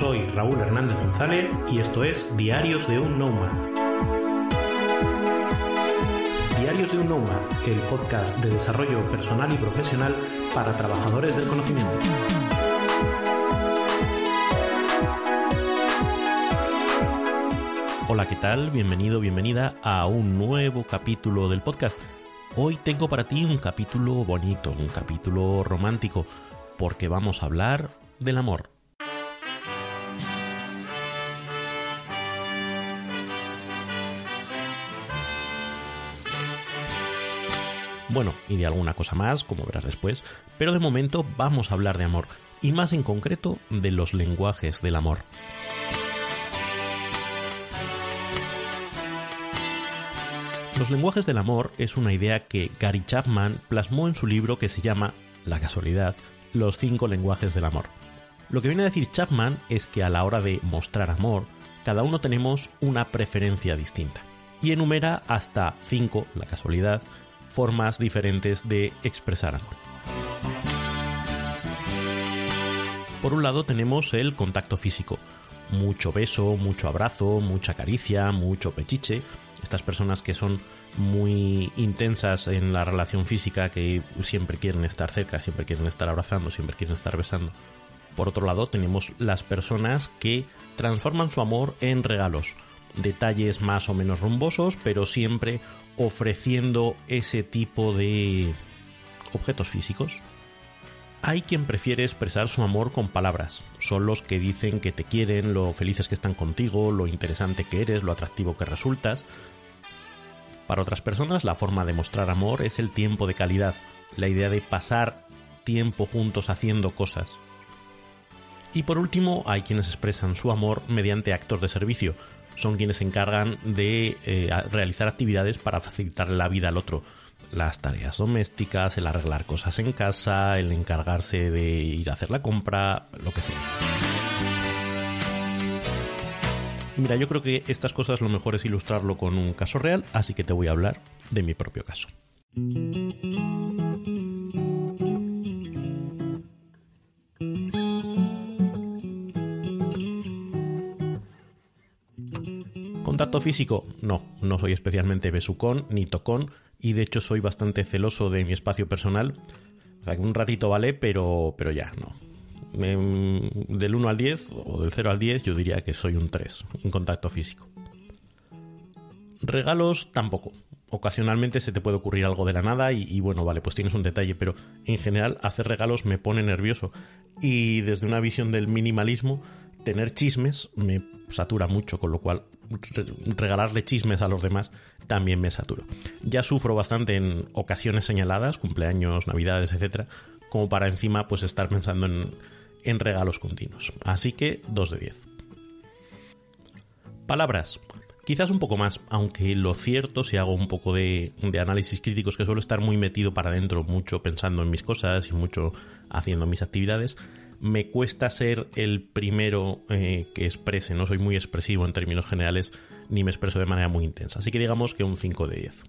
Soy Raúl Hernández González y esto es Diarios de un Nomad. Diarios de un Nomad, el podcast de desarrollo personal y profesional para trabajadores del conocimiento. Hola, ¿qué tal? Bienvenido, bienvenida a un nuevo capítulo del podcast. Hoy tengo para ti un capítulo bonito, un capítulo romántico, porque vamos a hablar del amor. Bueno, y de alguna cosa más, como verás después, pero de momento vamos a hablar de amor, y más en concreto de los lenguajes del amor. Los lenguajes del amor es una idea que Gary Chapman plasmó en su libro que se llama, la casualidad, Los cinco lenguajes del amor. Lo que viene a decir Chapman es que a la hora de mostrar amor, cada uno tenemos una preferencia distinta. Y enumera hasta cinco, la casualidad, formas diferentes de expresar amor. Por un lado tenemos el contacto físico. Mucho beso, mucho abrazo, mucha caricia, mucho pechiche. Estas personas que son muy intensas en la relación física, que siempre quieren estar cerca, siempre quieren estar abrazando, siempre quieren estar besando. Por otro lado tenemos las personas que transforman su amor en regalos. Detalles más o menos rumbosos, pero siempre ofreciendo ese tipo de objetos físicos. Hay quien prefiere expresar su amor con palabras. Son los que dicen que te quieren, lo felices que están contigo, lo interesante que eres, lo atractivo que resultas. Para otras personas, la forma de mostrar amor es el tiempo de calidad, la idea de pasar tiempo juntos haciendo cosas. Y por último, hay quienes expresan su amor mediante actos de servicio, son quienes se encargan de eh, realizar actividades para facilitar la vida al otro. Las tareas domésticas, el arreglar cosas en casa, el encargarse de ir a hacer la compra, lo que sea. Mira, yo creo que estas cosas lo mejor es ilustrarlo con un caso real, así que te voy a hablar de mi propio caso. Contacto físico, no, no soy especialmente besucón ni tocón y de hecho soy bastante celoso de mi espacio personal. Un ratito vale, pero, pero ya, no. del 1 al 10 o del 0 al 10 yo diría que soy un 3 en contacto físico. Regalos tampoco. Ocasionalmente se te puede ocurrir algo de la nada y, bueno, vale, pues tienes un detalle, pero en general hacer regalos me pone nervioso. Y desde una visión del minimalismo, tener chismes me satura mucho, con lo cual regalarle chismes a los demás también me saturo. Ya sufro bastante en ocasiones señaladas, cumpleaños, navidades, etcétera, como para encima pues estar pensando en, en regalos continuos. Así que 2 de 10. Palabras. Quizás un poco más, aunque lo cierto, si hago un poco de, de análisis críticos, que suelo estar muy metido para adentro, mucho pensando en mis cosas y mucho haciendo mis actividades, me cuesta ser el primero eh, que exprese, no soy muy expresivo en términos generales, ni me expreso de manera muy intensa. Así que digamos que un 5 de 10.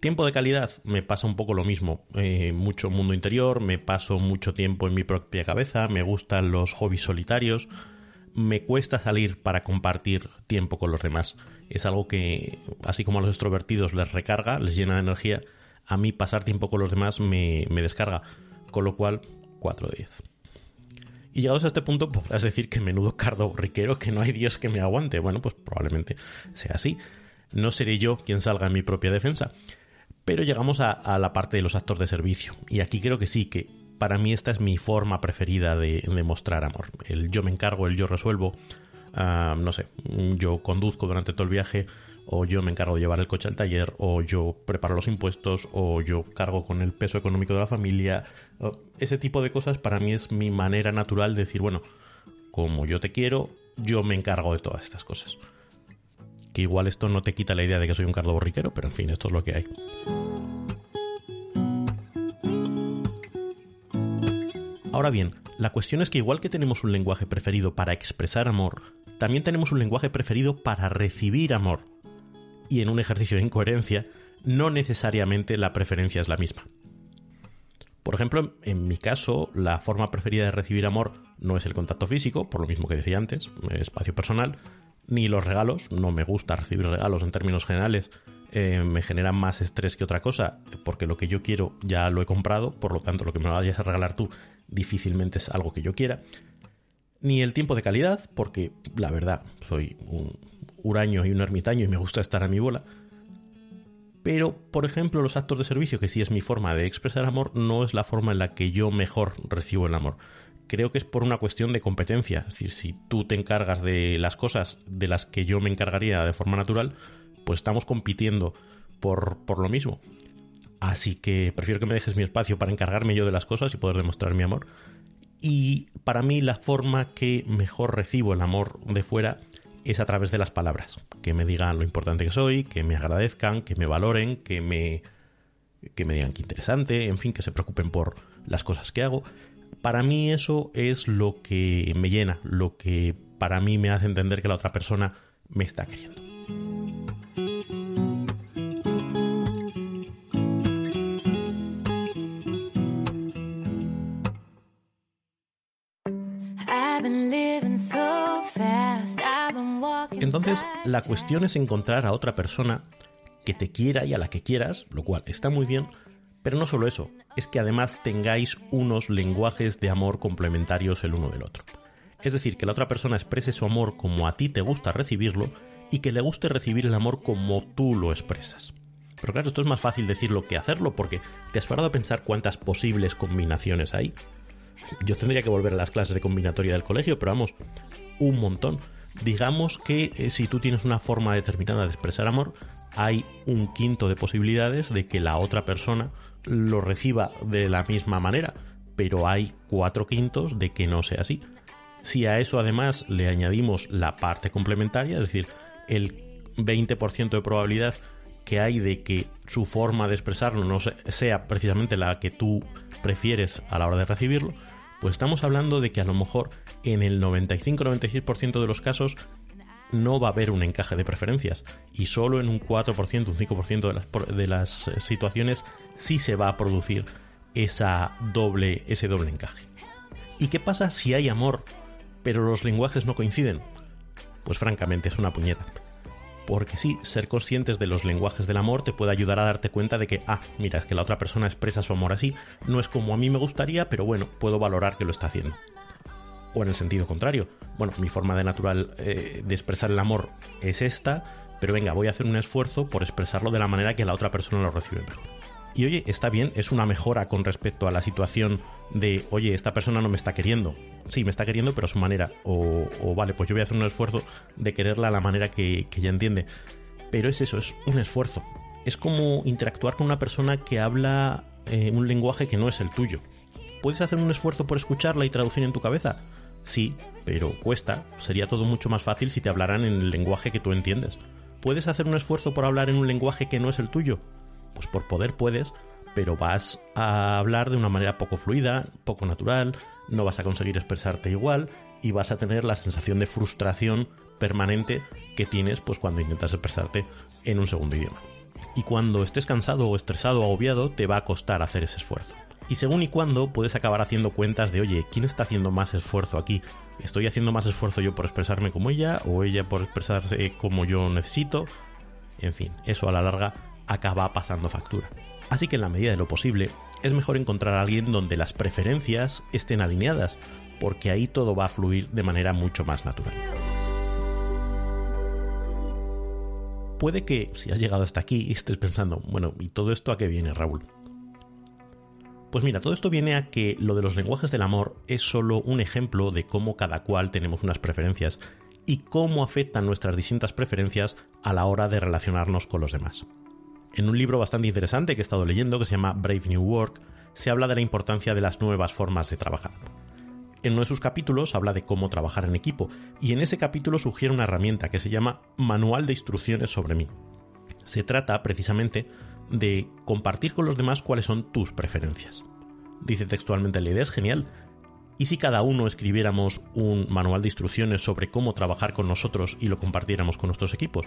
Tiempo de calidad, me pasa un poco lo mismo. Eh, mucho mundo interior, me paso mucho tiempo en mi propia cabeza, me gustan los hobbies solitarios, me cuesta salir para compartir tiempo con los demás. Es algo que, así como a los extrovertidos les recarga, les llena de energía, a mí pasar tiempo con los demás me, me descarga. Con lo cual, 4 de 10. Y llegados a este punto podrás decir que menudo cardo riquero, que no hay Dios que me aguante. Bueno, pues probablemente sea así. No seré yo quien salga en mi propia defensa. Pero llegamos a, la parte de los actos de servicio. Y aquí creo que sí, que para mí esta es mi forma preferida de, mostrar amor. El yo me encargo, el yo resuelvo. Ah, no sé, yo conduzco durante todo el viaje o yo me encargo de llevar el coche al taller, o yo preparo los impuestos, o yo cargo con el peso económico de la familia. Ese tipo de cosas para mí es mi manera natural de decir, bueno, como yo te quiero, yo me encargo de todas estas cosas. Que igual esto no te quita la idea de que soy un cardo borriquero, pero en fin, esto es lo que hay. Ahora bien, la cuestión es que igual que tenemos un lenguaje preferido para expresar amor, también tenemos un lenguaje preferido para recibir amor. Y en un ejercicio de incoherencia, no necesariamente la preferencia es la misma. Por ejemplo, en mi caso, la forma preferida de recibir amor no es el contacto físico, por lo mismo que decía antes, espacio personal, ni los regalos, no me gusta recibir regalos en términos generales, eh, me generan más estrés que otra cosa, porque lo que yo quiero ya lo he comprado, por lo tanto lo que me vayas a regalar tú difícilmente es algo que yo quiera. Ni el tiempo de calidad, porque la verdad soy un huraño y un ermitaño y me gusta estar a mi bola. Pero, por ejemplo, los actos de servicio, que sí es mi forma de expresar amor, no es la forma en la que yo mejor recibo el amor creo que es por una cuestión de competencia. Es decir, si tú te encargas de las cosas de las que yo me encargaría de forma natural, pues estamos compitiendo por, por lo mismo. Así que prefiero que me dejes mi espacio para encargarme yo de las cosas y poder demostrar mi amor. Y para mí la forma que mejor recibo el amor de fuera es a través de las palabras. Que me digan lo importante que soy, que me agradezcan, que me valoren, que me, que me digan que interesante, en fin, que se preocupen por las cosas que hago para mí eso es lo que me llena, lo que para mí me hace entender que la otra persona me está queriendo. Entonces, la cuestión es encontrar a otra persona que te quiera y a la que quieras, lo cual está muy bien, pero no solo eso, es que además tengáis unos lenguajes de amor complementarios el uno del otro. Es decir, que la otra persona exprese su amor como a ti te gusta recibirlo y que le guste recibir el amor como tú lo expresas. Pero claro, esto es más fácil decirlo que hacerlo porque te has parado a pensar cuántas posibles combinaciones hay. Yo tendría que volver a las clases de combinatoria del colegio, pero vamos, un montón. Digamos que eh, si tú tienes una forma determinada de expresar amor, hay un quinto de posibilidades de que la otra persona lo reciba de la misma manera, pero hay cuatro quintos de que no sea así. Si a eso además le añadimos la parte complementaria, es decir, el 20% de probabilidad que hay de que su forma de expresarlo no sea precisamente la que tú prefieres a la hora de recibirlo, pues estamos hablando de que a lo mejor en el 95-96% de los casos no va a haber un encaje de preferencias y solo en un 4%, un 5% de las, de las eh, situaciones sí se va a producir esa doble, ese doble encaje. ¿Y qué pasa si hay amor, pero los lenguajes no coinciden? Pues francamente es una puñeta. Porque sí, ser conscientes de los lenguajes del amor te puede ayudar a darte cuenta de que, ah, mira, es que la otra persona expresa su amor así, no es como a mí me gustaría, pero bueno, puedo valorar que lo está haciendo o en el sentido contrario. Bueno, mi forma de natural eh, de expresar el amor es esta, pero venga, voy a hacer un esfuerzo por expresarlo de la manera que la otra persona lo recibe mejor. Y oye, está bien, es una mejora con respecto a la situación de, oye, esta persona no me está queriendo. Sí, me está queriendo, pero a su manera. O, vale, pues yo voy a hacer un esfuerzo de quererla a la manera que, ella entiende. Pero es eso, es un esfuerzo. Es como interactuar con una persona que habla eh, un lenguaje que no es el tuyo. ¿Puedes hacer un esfuerzo por escucharla y traducir en tu cabeza? Sí, pero cuesta. Sería todo mucho más fácil si te hablaran en el lenguaje que tú entiendes. ¿Puedes hacer un esfuerzo por hablar en un lenguaje que no es el tuyo? Pues por poder puedes, pero vas a hablar de una manera poco fluida, poco natural, no vas a conseguir expresarte igual y vas a tener la sensación de frustración permanente que tienes pues cuando intentas expresarte en un segundo idioma. Y cuando estés cansado o estresado o agobiado, te va a costar hacer ese esfuerzo. Y según y cuándo puedes acabar haciendo cuentas de, oye, ¿quién está haciendo más esfuerzo aquí? ¿Estoy haciendo más esfuerzo yo por expresarme como ella o ella por expresarse como yo necesito? En fin, eso a la larga acaba pasando factura. Así que en la medida de lo posible, es mejor encontrar a alguien donde las preferencias estén alineadas, porque ahí todo va a fluir de manera mucho más natural. Puede que, si has llegado hasta aquí, estés pensando, bueno, ¿y todo esto a qué viene, Raúl? Pues mira, todo esto viene a que lo de los lenguajes del amor es solo un ejemplo de cómo cada cual tenemos unas preferencias y cómo afectan nuestras distintas preferencias a la hora de relacionarnos con los demás. En un libro bastante interesante que he estado leyendo, que se llama Brave New Work, se habla de la importancia de las nuevas formas de trabajar. En uno de sus capítulos habla de cómo trabajar en equipo, y en ese capítulo sugiere una herramienta que se llama Manual de Instrucciones sobre mí. Se trata precisamente de compartir con los demás cuáles son tus preferencias. Dice textualmente la idea es genial. ¿Y si cada uno escribiéramos un manual de instrucciones sobre cómo trabajar con nosotros y lo compartiéramos con nuestros equipos?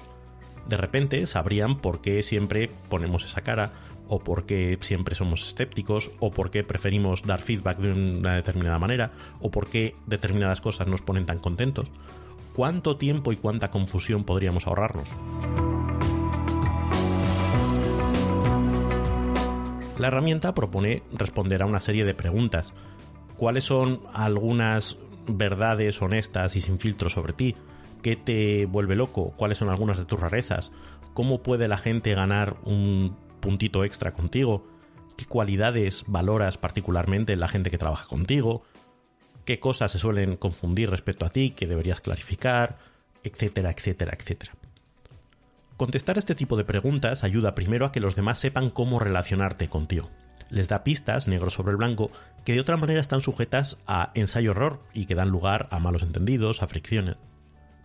De repente sabrían por qué siempre ponemos esa cara, o por qué siempre somos escépticos, o por qué preferimos dar feedback de una determinada manera, o por qué determinadas cosas nos ponen tan contentos. ¿Cuánto tiempo y cuánta confusión podríamos ahorrarnos? La herramienta propone responder a una serie de preguntas. ¿Cuáles son algunas verdades honestas y sin filtro sobre ti? ¿Qué te vuelve loco? ¿Cuáles son algunas de tus rarezas? ¿Cómo puede la gente ganar un puntito extra contigo? ¿Qué cualidades valoras particularmente en la gente que trabaja contigo? ¿Qué cosas se suelen confundir respecto a ti que deberías clarificar? Etcétera, etcétera, etcétera. Contestar este tipo de preguntas ayuda primero a que los demás sepan cómo relacionarte contigo. Les da pistas, negro sobre el blanco, que de otra manera están sujetas a ensayo-error y que dan lugar a malos entendidos, a fricciones.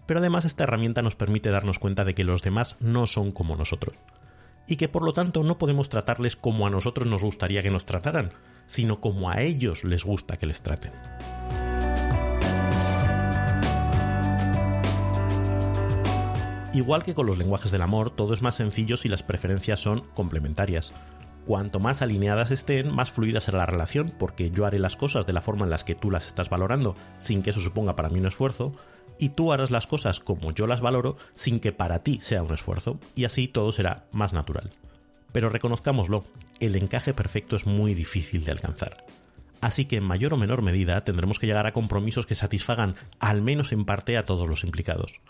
Pero además esta herramienta nos permite darnos cuenta de que los demás no son como nosotros, y que por lo tanto no podemos tratarles como a nosotros nos gustaría que nos trataran, sino como a ellos les gusta que les traten. Igual que con los lenguajes del amor, todo es más sencillo si las preferencias son complementarias. Cuanto más alineadas estén, más fluida será la relación, porque yo haré las cosas de la forma en las que tú las estás valorando, sin que eso suponga para mí un esfuerzo, y tú harás las cosas como yo las valoro, sin que para ti sea un esfuerzo, y así todo será más natural. Pero reconozcámoslo, el encaje perfecto es muy difícil de alcanzar. Así que en mayor o menor medida tendremos que llegar a compromisos que satisfagan, al menos en parte, a todos los implicados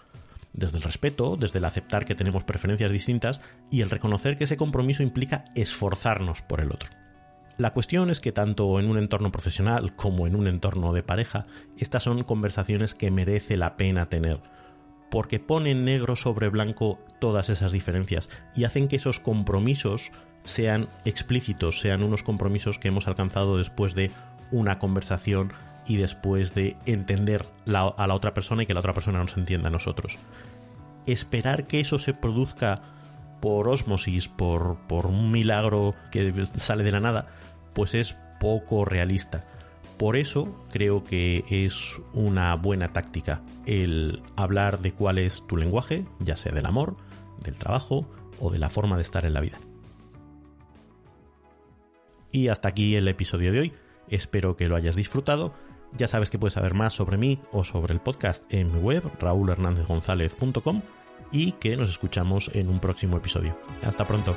desde el respeto, desde el aceptar que tenemos preferencias distintas y el reconocer que ese compromiso implica esforzarnos por el otro. La cuestión es que tanto en un entorno profesional como en un entorno de pareja, estas son conversaciones que merece la pena tener, porque ponen negro sobre blanco todas esas diferencias y hacen que esos compromisos sean explícitos, sean unos compromisos que hemos alcanzado después de una conversación y después de entender a la otra persona y que la otra persona nos entienda a nosotros. Esperar que eso se produzca por osmosis, por, por un milagro que sale de la nada, pues es poco realista. Por eso creo que es una buena táctica el hablar de cuál es tu lenguaje, ya sea del amor, del trabajo o de la forma de estar en la vida. Y hasta aquí el episodio de hoy. Espero que lo hayas disfrutado ya sabes que puedes saber más sobre mí o sobre el podcast en mi web, raulhernandezgonzalez.com y que nos escuchamos en un próximo episodio. Hasta pronto.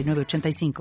85